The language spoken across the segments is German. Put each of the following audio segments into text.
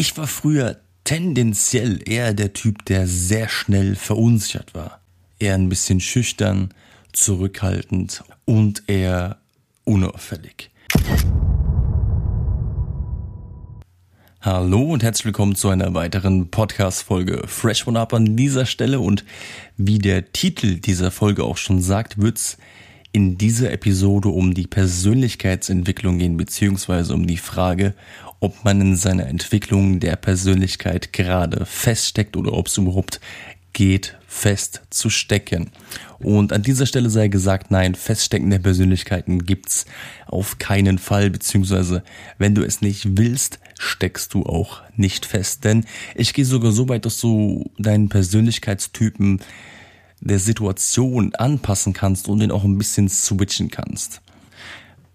Ich war früher tendenziell eher der Typ, der sehr schnell verunsichert war. Eher ein bisschen schüchtern, zurückhaltend und eher unauffällig. Hallo und herzlich willkommen zu einer weiteren Podcast-Folge Fresh One Up an dieser Stelle und wie der Titel dieser Folge auch schon sagt, wird's in dieser Episode um die Persönlichkeitsentwicklung gehen, beziehungsweise um die Frage, ob man in seiner Entwicklung der Persönlichkeit gerade feststeckt oder ob es überhaupt geht, fest zu stecken. Und an dieser Stelle sei gesagt, nein, Feststecken der Persönlichkeiten gibt's auf keinen Fall, beziehungsweise wenn du es nicht willst, steckst du auch nicht fest. Denn ich gehe sogar so weit, dass du deinen Persönlichkeitstypen der Situation anpassen kannst und den auch ein bisschen switchen kannst.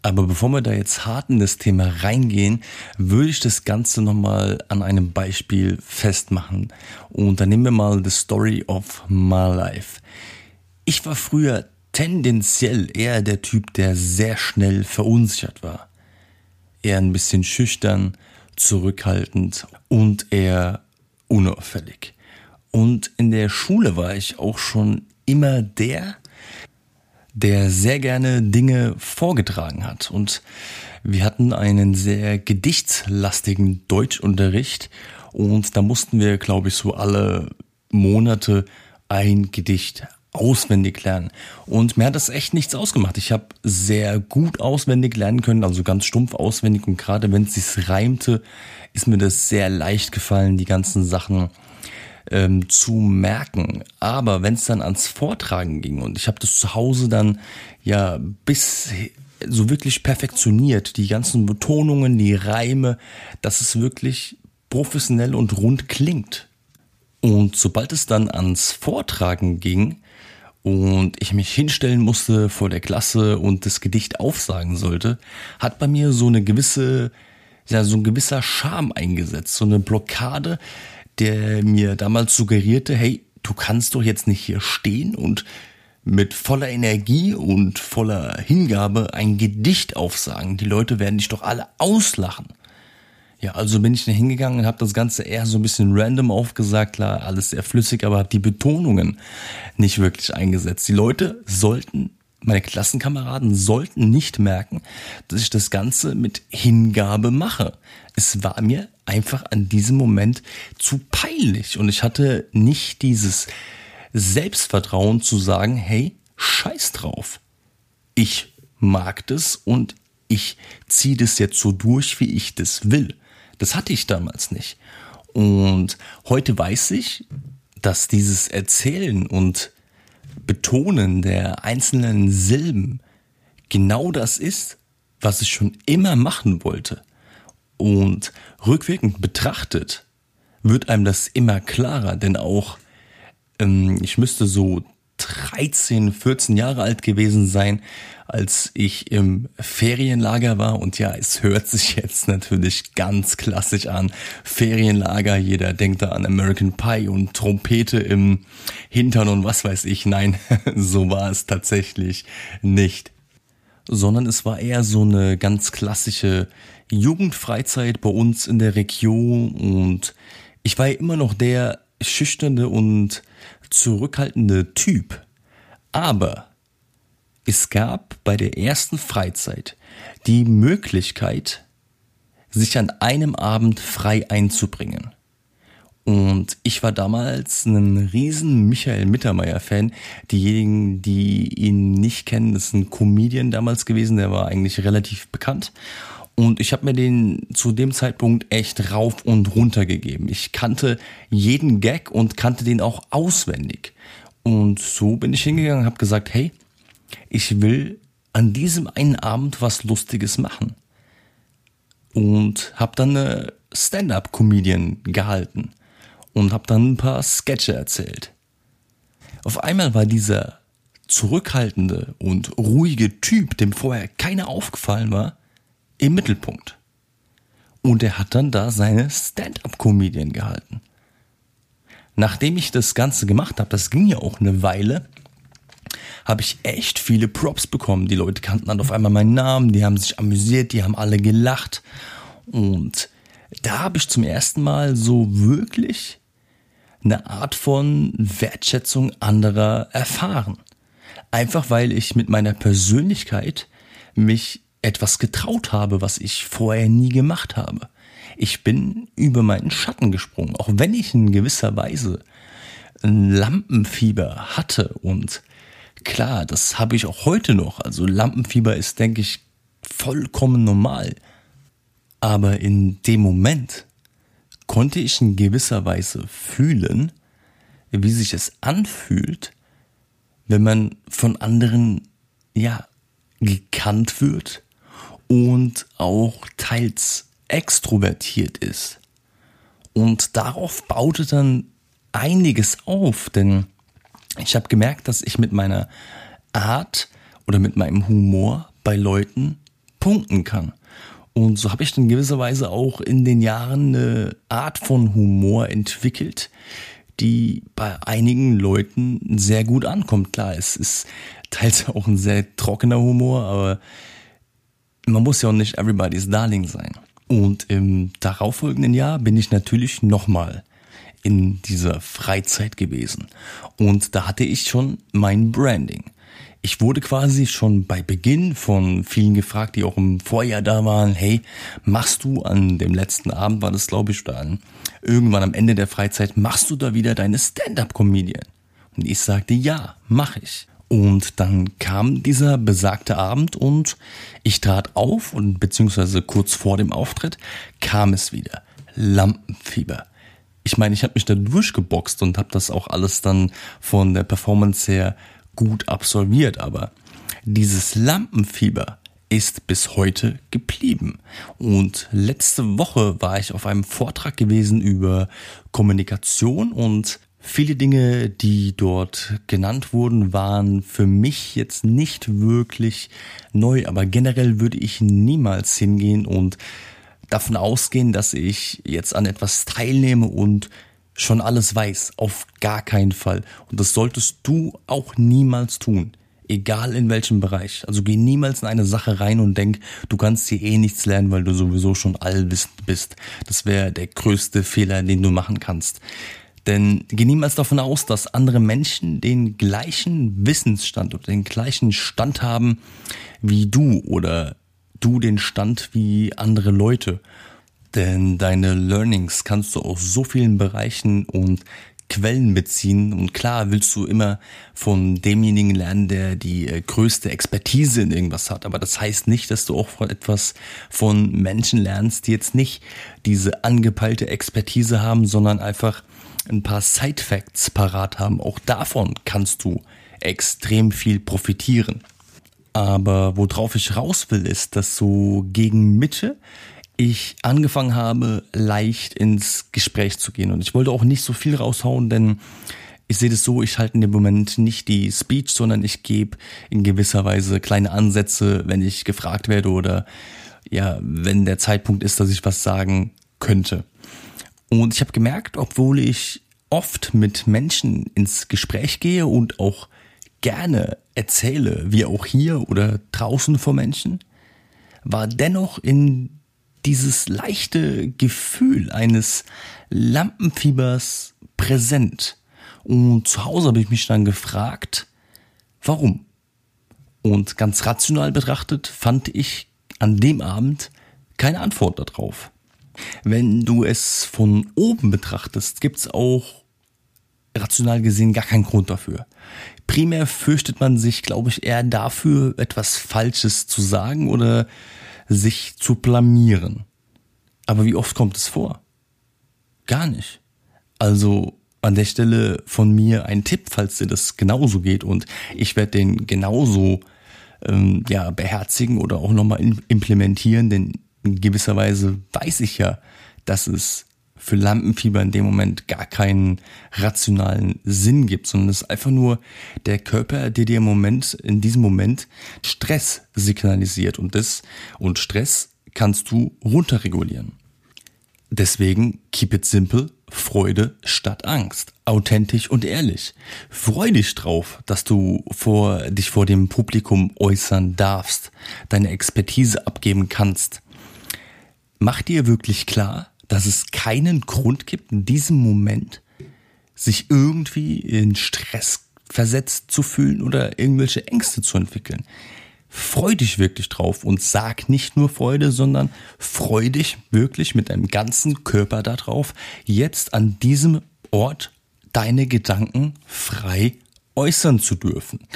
Aber bevor wir da jetzt hart in das Thema reingehen, würde ich das Ganze nochmal an einem Beispiel festmachen. Und dann nehmen wir mal The Story of My Life. Ich war früher tendenziell eher der Typ, der sehr schnell verunsichert war. Eher ein bisschen schüchtern, zurückhaltend und eher unauffällig. Und in der Schule war ich auch schon immer der, der sehr gerne Dinge vorgetragen hat. Und wir hatten einen sehr gedichtslastigen Deutschunterricht und da mussten wir, glaube ich, so alle Monate ein Gedicht auswendig lernen. Und mir hat das echt nichts ausgemacht. Ich habe sehr gut auswendig lernen können, also ganz stumpf auswendig. Und gerade wenn es sich reimte, ist mir das sehr leicht gefallen, die ganzen Sachen ähm, zu merken. Aber wenn es dann ans Vortragen ging und ich habe das zu Hause dann ja bis so wirklich perfektioniert, die ganzen Betonungen, die Reime, dass es wirklich professionell und rund klingt. Und sobald es dann ans Vortragen ging und ich mich hinstellen musste vor der Klasse und das Gedicht aufsagen sollte, hat bei mir so eine gewisse, ja, so ein gewisser Charme eingesetzt, so eine Blockade, der mir damals suggerierte, hey, du kannst doch jetzt nicht hier stehen und mit voller Energie und voller Hingabe ein Gedicht aufsagen. Die Leute werden dich doch alle auslachen. Ja, also bin ich da hingegangen und habe das Ganze eher so ein bisschen random aufgesagt, klar, alles sehr flüssig, aber habe die Betonungen nicht wirklich eingesetzt. Die Leute sollten meine Klassenkameraden sollten nicht merken, dass ich das Ganze mit Hingabe mache. Es war mir einfach an diesem Moment zu peinlich und ich hatte nicht dieses Selbstvertrauen zu sagen, hey, scheiß drauf. Ich mag das und ich ziehe das jetzt so durch, wie ich das will. Das hatte ich damals nicht. Und heute weiß ich, dass dieses Erzählen und Betonen der einzelnen Silben genau das ist, was ich schon immer machen wollte. Und rückwirkend betrachtet wird einem das immer klarer, denn auch ähm, ich müsste so 13, 14 Jahre alt gewesen sein, als ich im Ferienlager war. Und ja, es hört sich jetzt natürlich ganz klassisch an. Ferienlager, jeder denkt da an American Pie und Trompete im Hintern und was weiß ich. Nein, so war es tatsächlich nicht. Sondern es war eher so eine ganz klassische Jugendfreizeit bei uns in der Region und ich war ja immer noch der schüchterne und zurückhaltende Typ. Aber es gab bei der ersten Freizeit die Möglichkeit, sich an einem Abend frei einzubringen. Und ich war damals ein riesen Michael Mittermeier-Fan. Diejenigen, die ihn nicht kennen, ist ein Comedian damals gewesen, der war eigentlich relativ bekannt. Und ich habe mir den zu dem Zeitpunkt echt rauf und runter gegeben. Ich kannte jeden Gag und kannte den auch auswendig. Und so bin ich hingegangen und habe gesagt, hey, ich will an diesem einen Abend was Lustiges machen. Und habe dann eine Stand-up-Comedian gehalten und habe dann ein paar Sketche erzählt. Auf einmal war dieser zurückhaltende und ruhige Typ, dem vorher keiner aufgefallen war, im Mittelpunkt. Und er hat dann da seine Stand-up-Comedian gehalten. Nachdem ich das Ganze gemacht habe, das ging ja auch eine Weile, habe ich echt viele Props bekommen. Die Leute kannten dann auf einmal meinen Namen, die haben sich amüsiert, die haben alle gelacht. Und da habe ich zum ersten Mal so wirklich eine Art von Wertschätzung anderer erfahren. Einfach weil ich mit meiner Persönlichkeit mich etwas getraut habe, was ich vorher nie gemacht habe. Ich bin über meinen Schatten gesprungen, auch wenn ich in gewisser Weise ein Lampenfieber hatte und klar, das habe ich auch heute noch. Also Lampenfieber ist, denke ich, vollkommen normal. Aber in dem Moment konnte ich in gewisser Weise fühlen, wie sich es anfühlt, wenn man von anderen, ja, gekannt wird und auch teils extrovertiert ist. Und darauf baute dann einiges auf, denn ich habe gemerkt, dass ich mit meiner Art oder mit meinem Humor bei Leuten punkten kann. Und so habe ich in gewisser Weise auch in den Jahren eine Art von Humor entwickelt, die bei einigen Leuten sehr gut ankommt. Klar, es ist teils auch ein sehr trockener Humor, aber man muss ja auch nicht everybody's Darling sein. Und im darauffolgenden Jahr bin ich natürlich nochmal in dieser Freizeit gewesen. Und da hatte ich schon mein Branding. Ich wurde quasi schon bei Beginn von vielen gefragt, die auch im Vorjahr da waren, hey, machst du an dem letzten Abend, war das glaube ich dann, irgendwann am Ende der Freizeit, machst du da wieder deine Stand-up-Comedian? Und ich sagte, ja, mach ich. Und dann kam dieser besagte Abend und ich trat auf und beziehungsweise kurz vor dem Auftritt kam es wieder. Lampenfieber. Ich meine, ich habe mich da durchgeboxt und habe das auch alles dann von der Performance her gut absolviert, aber dieses Lampenfieber ist bis heute geblieben. Und letzte Woche war ich auf einem Vortrag gewesen über Kommunikation und Viele Dinge, die dort genannt wurden, waren für mich jetzt nicht wirklich neu, aber generell würde ich niemals hingehen und davon ausgehen, dass ich jetzt an etwas teilnehme und schon alles weiß. Auf gar keinen Fall. Und das solltest du auch niemals tun. Egal in welchem Bereich. Also geh niemals in eine Sache rein und denk, du kannst hier eh nichts lernen, weil du sowieso schon allwissend bist. Das wäre der größte Fehler, den du machen kannst. Denn geh niemals davon aus, dass andere Menschen den gleichen Wissensstand oder den gleichen Stand haben wie du oder du den Stand wie andere Leute. Denn deine Learnings kannst du aus so vielen Bereichen und Quellen beziehen. Und klar willst du immer von demjenigen lernen, der die äh, größte Expertise in irgendwas hat. Aber das heißt nicht, dass du auch etwas von Menschen lernst, die jetzt nicht diese angepeilte Expertise haben, sondern einfach ein paar Side-Facts parat haben. Auch davon kannst du extrem viel profitieren. Aber worauf ich raus will, ist, dass so gegen Mitte ich angefangen habe, leicht ins Gespräch zu gehen. Und ich wollte auch nicht so viel raushauen, denn ich sehe das so, ich halte in dem Moment nicht die Speech, sondern ich gebe in gewisser Weise kleine Ansätze, wenn ich gefragt werde oder ja, wenn der Zeitpunkt ist, dass ich was sagen könnte. Und ich habe gemerkt, obwohl ich oft mit Menschen ins Gespräch gehe und auch gerne erzähle, wie auch hier oder draußen vor Menschen, war dennoch in dieses leichte Gefühl eines Lampenfiebers präsent. Und zu Hause habe ich mich dann gefragt, warum? Und ganz rational betrachtet fand ich an dem Abend keine Antwort darauf. Wenn du es von oben betrachtest, gibt's auch rational gesehen gar keinen Grund dafür. Primär fürchtet man sich, glaube ich, eher dafür, etwas Falsches zu sagen oder sich zu blamieren. Aber wie oft kommt es vor? Gar nicht. Also an der Stelle von mir ein Tipp, falls dir das genauso geht und ich werde den genauso ähm, ja beherzigen oder auch nochmal implementieren, denn in gewisser Weise weiß ich ja, dass es für Lampenfieber in dem Moment gar keinen rationalen Sinn gibt, sondern es ist einfach nur der Körper, der dir im Moment, in diesem Moment Stress signalisiert und das, und Stress kannst du runterregulieren. Deswegen keep it simple, Freude statt Angst. Authentisch und ehrlich. Freu dich drauf, dass du vor, dich vor dem Publikum äußern darfst, deine Expertise abgeben kannst. Mach dir wirklich klar, dass es keinen Grund gibt, in diesem Moment sich irgendwie in Stress versetzt zu fühlen oder irgendwelche Ängste zu entwickeln. Freu dich wirklich drauf und sag nicht nur Freude, sondern freu dich wirklich mit deinem ganzen Körper darauf, jetzt an diesem Ort deine Gedanken frei äußern zu dürfen.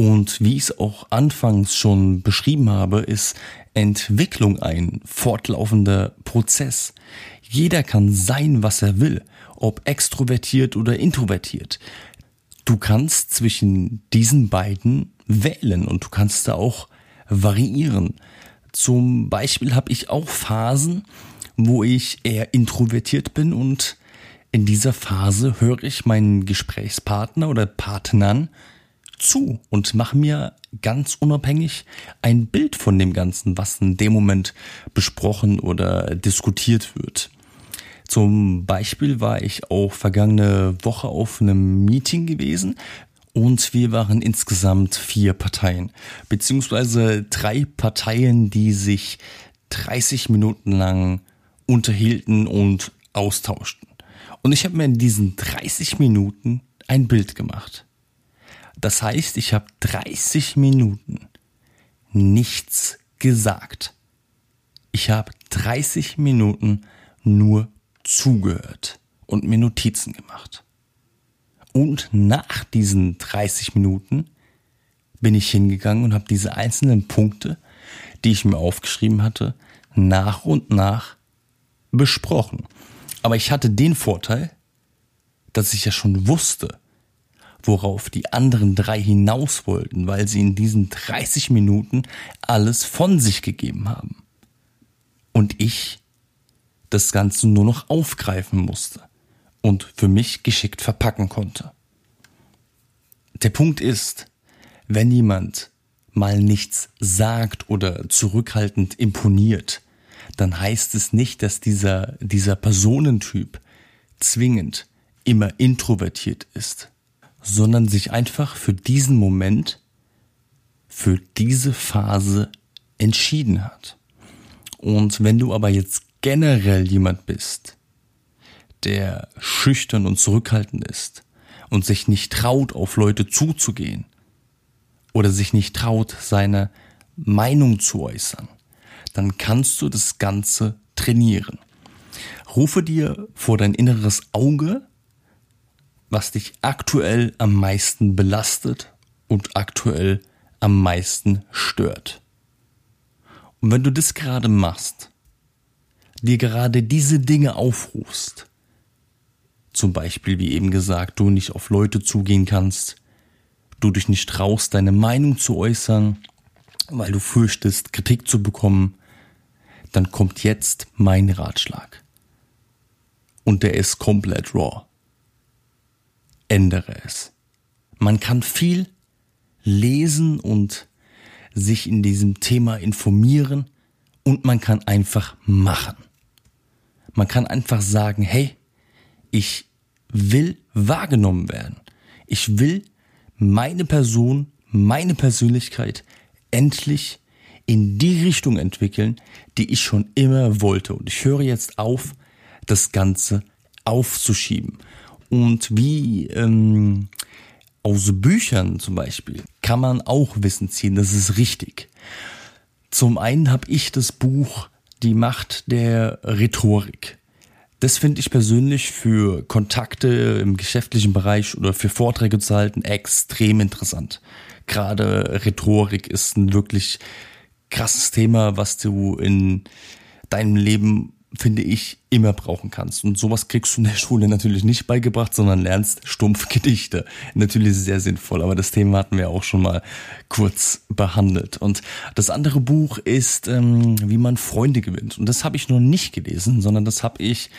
Und wie ich es auch anfangs schon beschrieben habe, ist Entwicklung ein fortlaufender Prozess. Jeder kann sein, was er will, ob extrovertiert oder introvertiert. Du kannst zwischen diesen beiden wählen und du kannst da auch variieren. Zum Beispiel habe ich auch Phasen, wo ich eher introvertiert bin und in dieser Phase höre ich meinen Gesprächspartner oder Partnern zu und mache mir ganz unabhängig ein Bild von dem Ganzen, was in dem Moment besprochen oder diskutiert wird. Zum Beispiel war ich auch vergangene Woche auf einem Meeting gewesen und wir waren insgesamt vier Parteien, beziehungsweise drei Parteien, die sich 30 Minuten lang unterhielten und austauschten. Und ich habe mir in diesen 30 Minuten ein Bild gemacht. Das heißt, ich habe 30 Minuten nichts gesagt. Ich habe 30 Minuten nur zugehört und mir Notizen gemacht. Und nach diesen 30 Minuten bin ich hingegangen und habe diese einzelnen Punkte, die ich mir aufgeschrieben hatte, nach und nach besprochen. Aber ich hatte den Vorteil, dass ich ja schon wusste, worauf die anderen drei hinaus wollten, weil sie in diesen 30 Minuten alles von sich gegeben haben. Und ich das Ganze nur noch aufgreifen musste und für mich geschickt verpacken konnte. Der Punkt ist, wenn jemand mal nichts sagt oder zurückhaltend imponiert, dann heißt es nicht, dass dieser, dieser Personentyp zwingend immer introvertiert ist, sondern sich einfach für diesen Moment, für diese Phase entschieden hat. Und wenn du aber jetzt generell jemand bist, der schüchtern und zurückhaltend ist und sich nicht traut, auf Leute zuzugehen oder sich nicht traut, seine Meinung zu äußern, dann kannst du das Ganze trainieren. Rufe dir vor dein inneres Auge, was dich aktuell am meisten belastet und aktuell am meisten stört. Und wenn du das gerade machst, dir gerade diese Dinge aufrufst, zum Beispiel, wie eben gesagt, du nicht auf Leute zugehen kannst, du dich nicht traust, deine Meinung zu äußern, weil du fürchtest, Kritik zu bekommen, dann kommt jetzt mein Ratschlag. Und der ist komplett raw. Ändere es. Man kann viel lesen und sich in diesem Thema informieren und man kann einfach machen. Man kann einfach sagen, hey, ich will wahrgenommen werden. Ich will meine Person, meine Persönlichkeit endlich in die Richtung entwickeln, die ich schon immer wollte. Und ich höre jetzt auf, das Ganze aufzuschieben. Und wie ähm, aus Büchern zum Beispiel kann man auch Wissen ziehen, das ist richtig. Zum einen habe ich das Buch Die Macht der Rhetorik. Das finde ich persönlich für Kontakte im geschäftlichen Bereich oder für Vorträge zu halten extrem interessant. Gerade Rhetorik ist ein wirklich krasses Thema, was du in deinem Leben, finde ich, immer brauchen kannst. Und sowas kriegst du in der Schule natürlich nicht beigebracht, sondern lernst stumpf Gedichte. Natürlich sehr sinnvoll, aber das Thema hatten wir auch schon mal kurz behandelt. Und das andere Buch ist, ähm, wie man Freunde gewinnt. Und das habe ich noch nicht gelesen, sondern das habe ich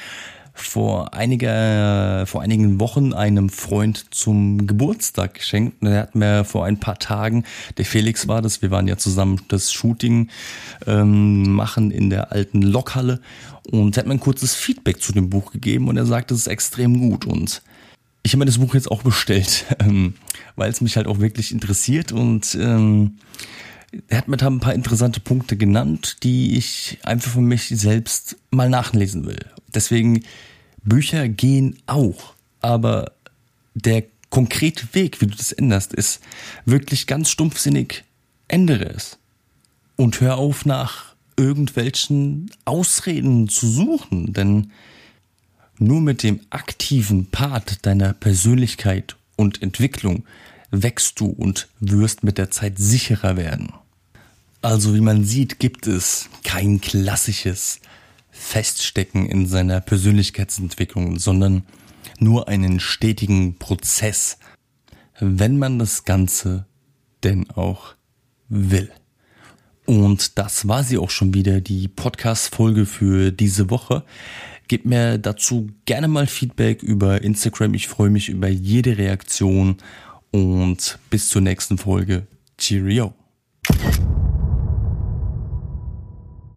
vor einiger, vor einigen Wochen einem Freund zum Geburtstag geschenkt. Er hat mir vor ein paar Tagen, der Felix war das, wir waren ja zusammen das Shooting ähm, machen in der alten Lokhalle. Und er hat mir ein kurzes Feedback zu dem Buch gegeben und er sagt, es ist extrem gut. Und ich habe mir das Buch jetzt auch bestellt, ähm, weil es mich halt auch wirklich interessiert. Und ähm, er hat mir da ein paar interessante Punkte genannt, die ich einfach für mich selbst mal nachlesen will. Deswegen, Bücher gehen auch, aber der konkrete Weg, wie du das änderst, ist wirklich ganz stumpfsinnig, ändere es. Und hör auf nach irgendwelchen Ausreden zu suchen, denn nur mit dem aktiven Part deiner Persönlichkeit und Entwicklung wächst du und wirst mit der Zeit sicherer werden. Also wie man sieht, gibt es kein klassisches Feststecken in seiner Persönlichkeitsentwicklung, sondern nur einen stetigen Prozess, wenn man das Ganze denn auch will. Und das war sie auch schon wieder, die Podcast-Folge für diese Woche. Gebt mir dazu gerne mal Feedback über Instagram. Ich freue mich über jede Reaktion und bis zur nächsten Folge. Cheerio.